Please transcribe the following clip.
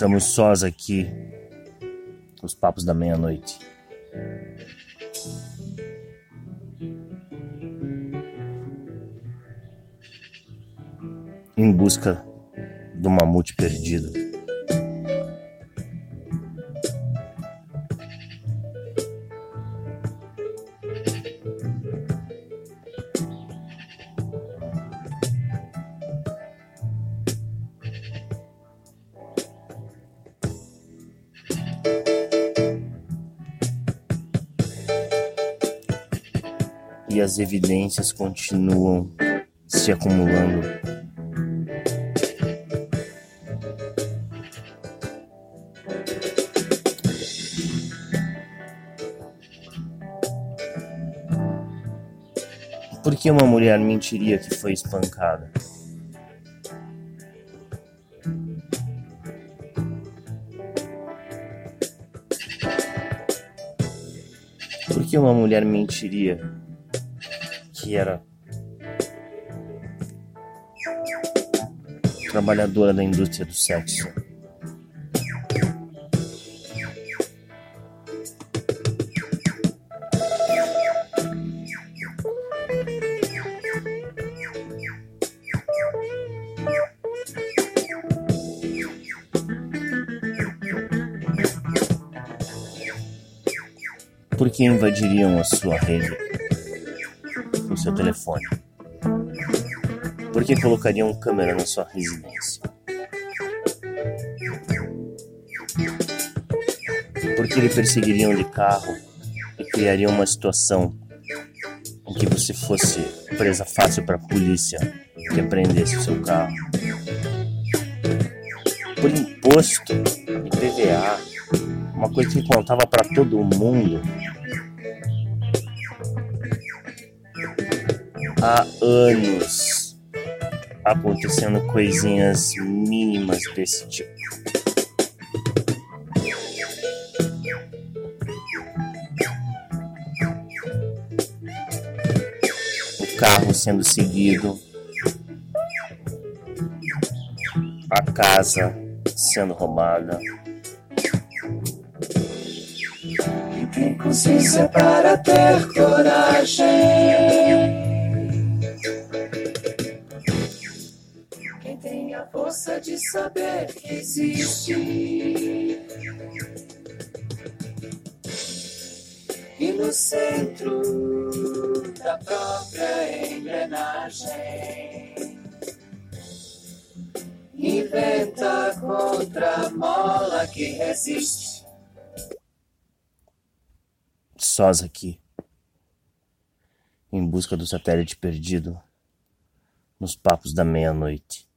Estamos sós aqui, os papos da meia-noite. Em busca do mamute perdido. E as evidências continuam se acumulando. Por que uma mulher mentiria que foi espancada? Por que uma mulher mentiria que era trabalhadora da indústria do sexo. Por que invadiriam a sua rede? Seu telefone? Por que colocariam câmera na sua residência? Por que lhe perseguiriam de carro e criariam uma situação em que você fosse presa fácil para a polícia que apreendesse o seu carro? Por imposto, IPVA, uma coisa que contava para todo mundo há anos acontecendo coisinhas mínimas desse tipo. O carro sendo seguido, a casa sendo roubada. Tem consciência para ter coragem. Saber que existe. E no centro da própria engrenagem, inventa contra a mola que resiste. Sós aqui, em busca do satélite perdido, nos papos da meia-noite.